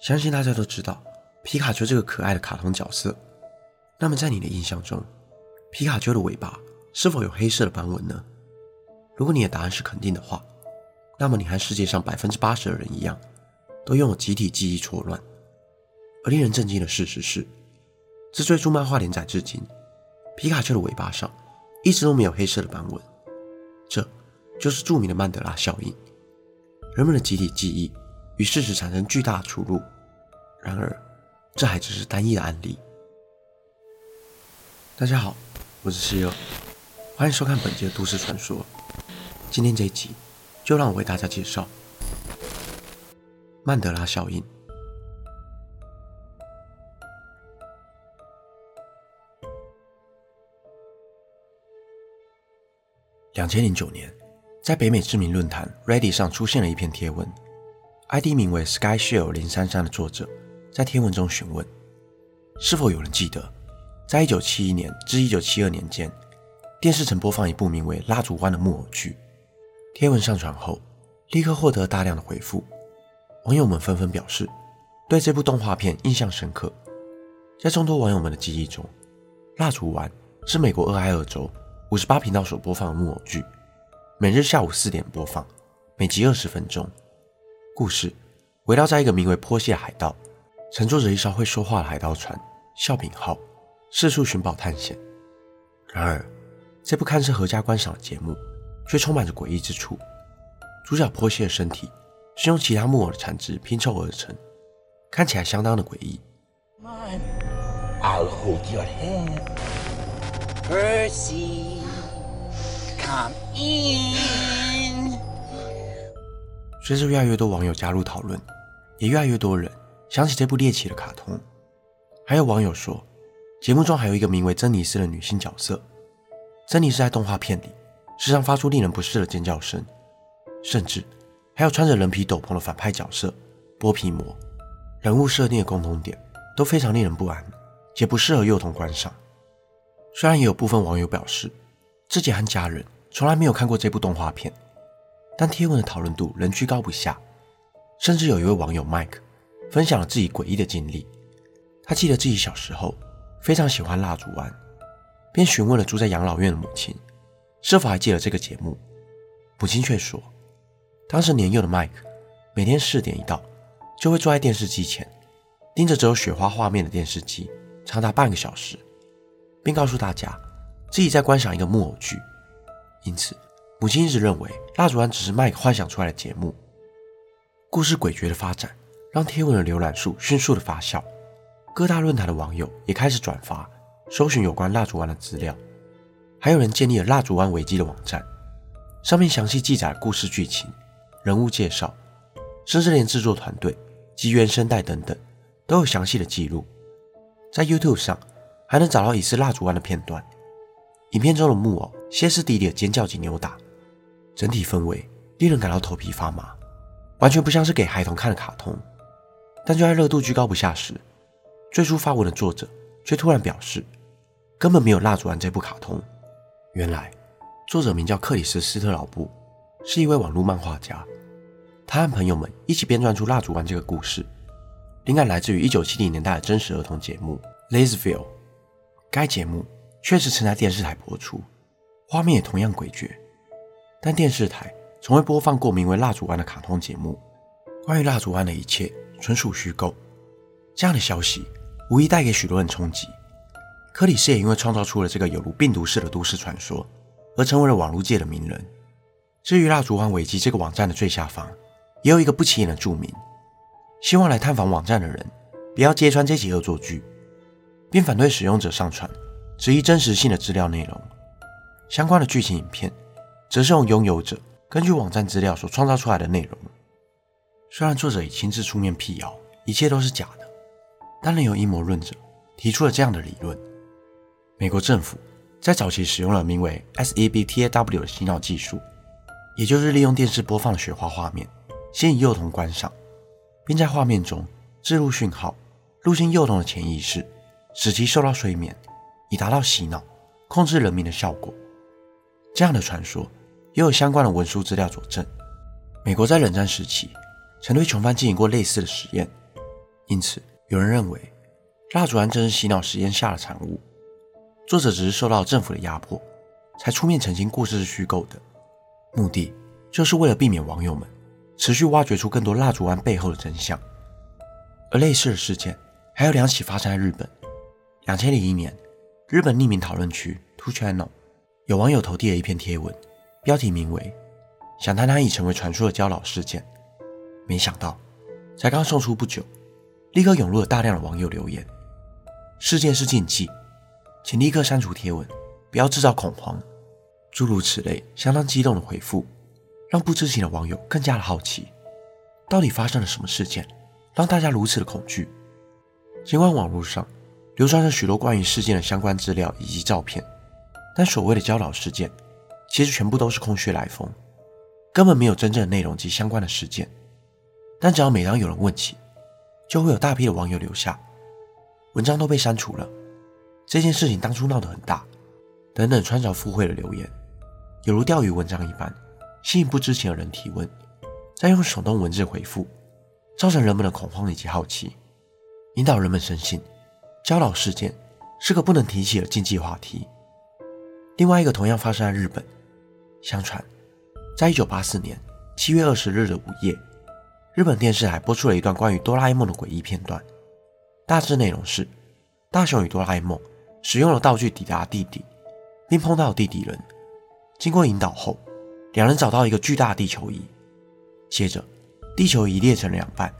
相信大家都知道皮卡丘这个可爱的卡通角色。那么，在你的印象中，皮卡丘的尾巴是否有黑色的斑纹呢？如果你的答案是肯定的话，那么你和世界上百分之八十的人一样，都拥有集体记忆错乱。而令人震惊的事实是，自追逐漫画连载至今，皮卡丘的尾巴上一直都没有黑色的斑纹。这就是著名的曼德拉效应。人们的集体记忆与事实产生巨大出入。然而，这还只是单一的案例。大家好，我是西尔，欢迎收看本期的都市传说。今天这一集，就让我为大家介绍曼德拉效应。两千零九年，在北美知名论坛 Reddit 上出现了一篇贴文，ID 名为 SkyShare 零三三的作者在贴文中询问：是否有人记得？在一九七一年至一九七二年间，电视曾播放一部名为《蜡烛湾》的木偶剧。贴文上传后，立刻获得大量的回复，网友们纷纷表示对这部动画片印象深刻。在众多网友们的记忆中，《蜡烛湾》是美国俄亥俄州五十八频道所播放的木偶剧，每日下午四点播放，每集二十分钟。故事围绕在一个名为波西的海盗，乘坐着一艘会说话的海盗船“笑柄号”。四处寻宝探险，然而这部看似合家观赏的节目却充满着诡异之处。主角波西的身体是用其他木偶的残肢拼凑而成，看起来相当的诡异。随着越来越多网友加入讨论，也越来越多人想起这部猎奇的卡通。还有网友说。节目中还有一个名为珍妮斯的女性角色，珍妮斯在动画片里时常发出令人不适的尖叫声，甚至还有穿着人皮斗篷的反派角色剥皮魔。人物设定的共同点都非常令人不安，且不适合幼童观赏。虽然也有部分网友表示自己和家人从来没有看过这部动画片，但贴文的讨论度仍居高不下。甚至有一位网友 Mike 分享了自己诡异的经历，他记得自己小时候。非常喜欢蜡烛玩，便询问了住在养老院的母亲，是否还记得这个节目。母亲却说，当时年幼的麦克每天四点一到，就会坐在电视机前，盯着只有雪花画面的电视机长达半个小时，并告诉大家自己在观赏一个木偶剧。因此，母亲一直认为蜡烛湾只是麦克幻想出来的节目。故事诡谲的发展让贴文的浏览数迅速的发酵。各大论坛的网友也开始转发、搜寻有关蜡烛湾的资料，还有人建立了蜡烛湾维基的网站，上面详细记载了故事剧情、人物介绍，甚至连制作团队及原声带等等都有详细的记录。在 YouTube 上还能找到疑似蜡烛湾的片段，影片中的木偶歇斯底里的尖叫及扭打，整体氛围令人感到头皮发麻，完全不像是给孩童看的卡通。但就在热度居高不下时，最初发文的作者却突然表示，根本没有《蜡烛湾》这部卡通。原来，作者名叫克里斯·斯特劳布，是一位网络漫画家。他和朋友们一起编撰出《蜡烛湾》这个故事，灵感来自于1970年代的真实儿童节目《Lazville》。该节目确实曾在电视台播出，画面也同样诡谲，但电视台从未播放过名为《蜡烛湾》的卡通节目。关于《蜡烛湾》的一切纯属虚构。这样的消息。无疑带给许多人冲击。克里斯也因为创造出了这个有如病毒似的都市传说，而成为了网络界的名人。至于蜡烛湾维基这个网站的最下方，也有一个不起眼的注明：希望来探访网站的人不要揭穿这起恶作剧，并反对使用者上传质疑真实性的资料内容。相关的剧情影片，则是用拥有者根据网站资料所创造出来的内容。虽然作者已亲自出面辟谣，一切都是假的。但仍有阴谋论者提出了这样的理论：美国政府在早期使用了名为 SEBTAW 的洗脑技术，也就是利用电视播放的雪花画面，吸引幼童观赏，并在画面中置入讯号，入侵幼童的潜意识，使其受到催眠，以达到洗脑、控制人民的效果。这样的传说也有相关的文书资料佐证。美国在冷战时期曾对囚犯进行过类似的实验，因此。有人认为，蜡烛案正是洗脑实验下的产物，作者只是受到政府的压迫，才出面澄清故事是虚构的，目的就是为了避免网友们持续挖掘出更多蜡烛案背后的真相。而类似的事件还有两起发生在日本。两千零一年，日本匿名讨论区 Two Channel 有网友投递了一篇贴文，标题名为“想谈谈已成为传说的焦老事件”，没想到才刚送出不久。立刻涌入了大量的网友留言：“事件是禁忌，请立刻删除贴文，不要制造恐慌。”诸如此类相当激动的回复，让不知情的网友更加的好奇，到底发生了什么事件，让大家如此的恐惧？尽管网络上流传着许多关于事件的相关资料以及照片，但所谓的焦老事件，其实全部都是空穴来风，根本没有真正的内容及相关的事件。但只要每当有人问起，就会有大批的网友留下文章都被删除了，这件事情当初闹得很大，等等穿凿附会的留言，犹如钓鱼文章一般，吸引不知情的人提问，再用手动文字回复，造成人们的恐慌以及好奇，引导人们深信焦老事件是个不能提起的禁忌话题。另外一个同样发生在日本，相传在一九八四年七月二十日的午夜。日本电视台播出了一段关于哆啦 A 梦的诡异片段，大致内容是：大雄与哆啦 A 梦使用了道具抵达地底，并碰到地底人。经过引导后，两人找到一个巨大的地球仪。接着，地球仪裂成两半，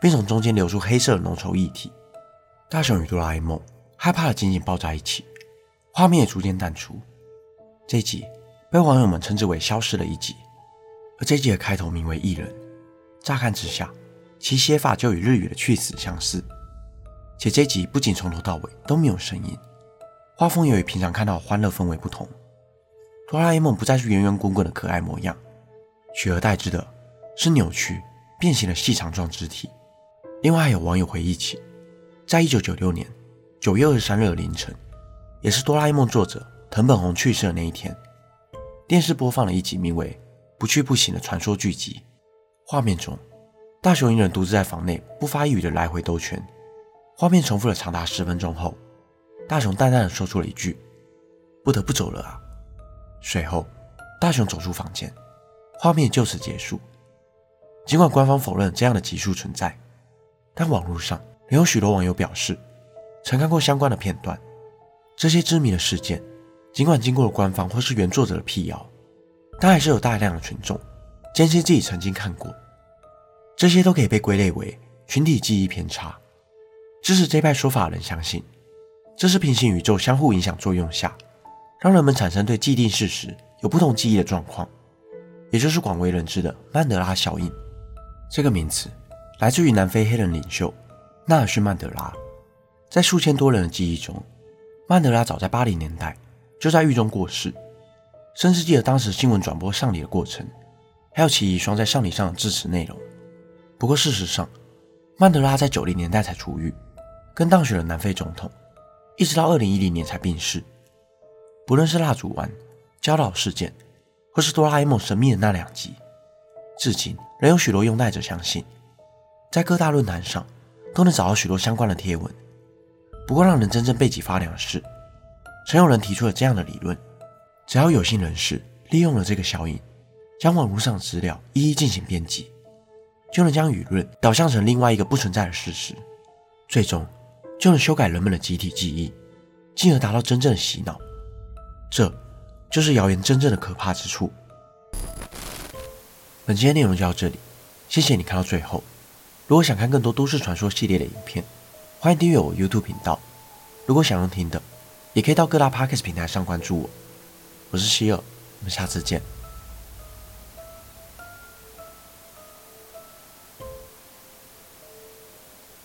并从中间流出黑色的浓稠液体。大雄与哆啦 A 梦害怕的紧紧抱在一起，画面也逐渐淡出。这集被网友们称之为“消失的一集”，而这集的开头名为“异人”。乍看之下，其写法就与日语的“去死”相似，且这集不仅从头到尾都没有声音，画风也与平常看到的欢乐氛围不同。哆啦 A 梦不再是圆圆滚滚的可爱模样，取而代之的是扭曲变形的细长状肢体。另外，还有网友回忆起，在一九九六年九月二十三日的凌晨，也是哆啦 A 梦作者藤本弘去世的那一天，电视播放了一集名为《不去不行》的传说剧集。画面中，大雄一人独自在房内不发一语的来回兜圈。画面重复了长达十分钟后，大雄淡淡的说出了一句：“不得不走了啊。”随后，大雄走出房间，画面就此结束。尽管官方否认这样的集数存在，但网络上仍有许多网友表示曾看过相关的片段。这些知名的事件，尽管经过了官方或是原作者的辟谣，但还是有大量的群众。坚信自己曾经看过，这些都可以被归类为群体记忆偏差。支持这一派说法的人相信，这是平行宇宙相互影响作用下，让人们产生对既定事实有不同记忆的状况，也就是广为人知的曼德拉效应。这个名词来自于南非黑人领袖纳尔逊·曼德拉。在数千多人的记忆中，曼德拉早在八零年代就在狱中过世，甚至记得当时新闻转播丧礼的过程。还有其遗孀在丧礼上的致辞内容。不过，事实上，曼德拉在九零年代才出狱，跟当选了南非总统，一直到二零一零年才病逝。不论是蜡烛湾、焦老事件，或是哆啦 A 梦神秘的那两集，至今仍有许多拥戴者相信，在各大论坛上都能找到许多相关的贴文。不过，让人真正背脊发凉的是，曾有人提出了这样的理论：只要有心人士利用了这个效应。将网络上资料一一进行编辑，就能将舆论导向成另外一个不存在的事实，最终就能修改人们的集体记忆，进而达到真正的洗脑。这就是谣言真正的可怕之处。本期的内容就到这里，谢谢你看到最后。如果想看更多都市传说系列的影片，欢迎订阅我 YouTube 频道。如果想用听的，也可以到各大 Podcast 平台上关注我。我是希尔，我们下次见。